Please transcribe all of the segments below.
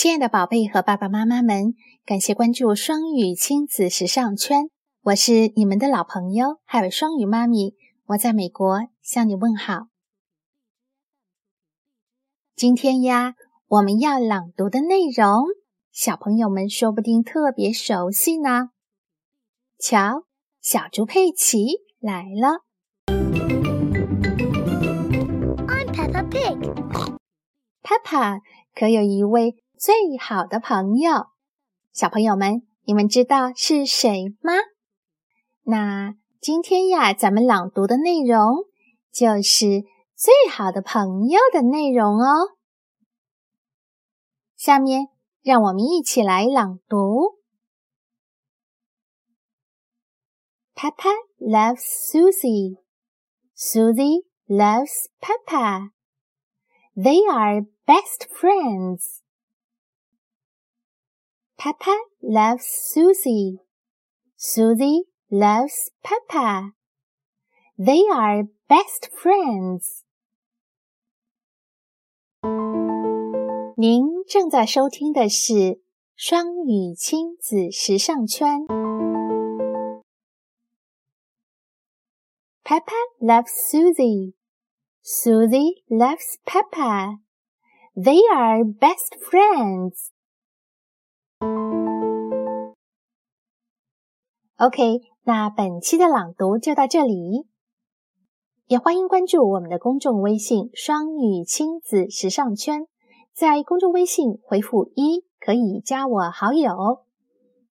亲爱的宝贝和爸爸妈妈们，感谢关注双语亲子时尚圈，我是你们的老朋友海尔双语妈咪，我在美国向你问好。今天呀，我们要朗读的内容，小朋友们说不定特别熟悉呢。瞧，小猪佩奇来了。I'm Peppa Pig. Peppa 可有一位最好的朋友，小朋友们，你们知道是谁吗？那今天呀，咱们朗读的内容就是最好的朋友的内容哦。下面让我们一起来朗读。：“Papa loves Susie. Susie loves Papa，They are best friends. Peppa loves Susie. Susie loves Peppa. They are best friends. 您正在收听的是双语亲子时尚圈。Peppa loves Susie. Susie loves Peppa. They are best friends. OK，那本期的朗读就到这里，也欢迎关注我们的公众微信“双语亲子时尚圈”。在公众微信回复“一”可以加我好友，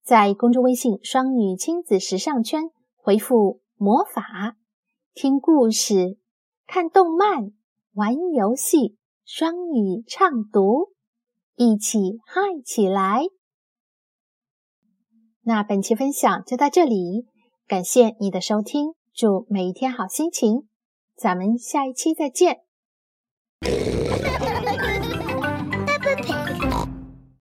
在公众微信“双语亲子时尚圈”回复“魔法”。听故事、看动漫、玩游戏，双语畅读，一起嗨起来！那本期分享就到这里，感谢你的收听，祝每一天好心情，咱们下一期再见。